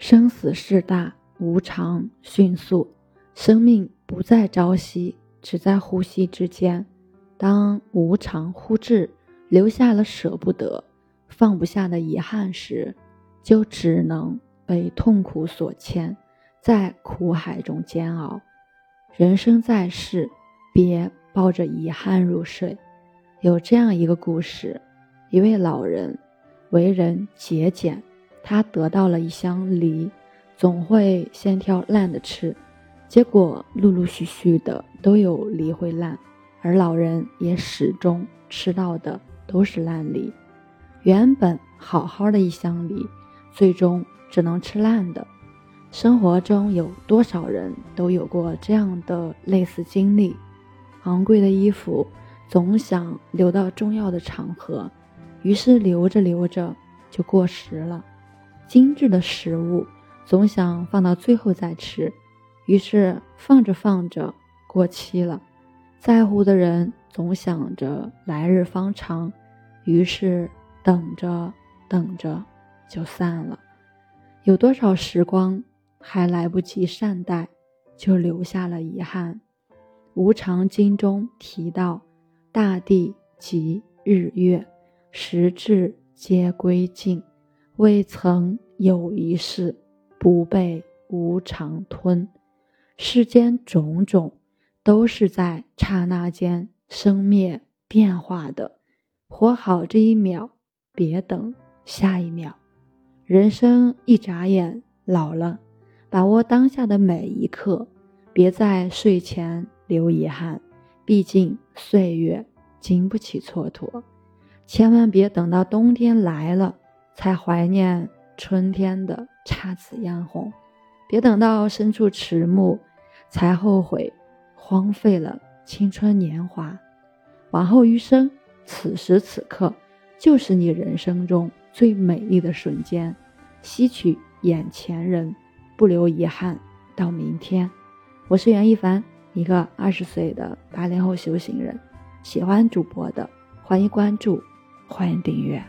生死事大，无常迅速，生命不在朝夕，只在呼吸之间。当无常忽至，留下了舍不得、放不下的遗憾时，就只能被痛苦所牵，在苦海中煎熬。人生在世，别抱着遗憾入睡。有这样一个故事：一位老人为人节俭。他得到了一箱梨，总会先挑烂的吃，结果陆陆续续的都有梨会烂，而老人也始终吃到的都是烂梨。原本好好的一箱梨，最终只能吃烂的。生活中有多少人都有过这样的类似经历？昂贵的衣服总想留到重要的场合，于是留着留着就过时了。精致的食物总想放到最后再吃，于是放着放着过期了。在乎的人总想着来日方长，于是等着等着就散了。有多少时光还来不及善待，就留下了遗憾。《无常经》中提到：“大地及日月，时至皆归尽。”未曾有一事不被无常吞，世间种种都是在刹那间生灭变化的。活好这一秒，别等下一秒。人生一眨眼，老了，把握当下的每一刻，别在睡前留遗憾。毕竟岁月经不起蹉跎，千万别等到冬天来了。才怀念春天的姹紫嫣红，别等到身处迟暮，才后悔荒废了青春年华。往后余生，此时此刻就是你人生中最美丽的瞬间。吸取眼前人，不留遗憾到明天。我是袁一凡，一个二十岁的八零后修行人。喜欢主播的，欢迎关注，欢迎订阅。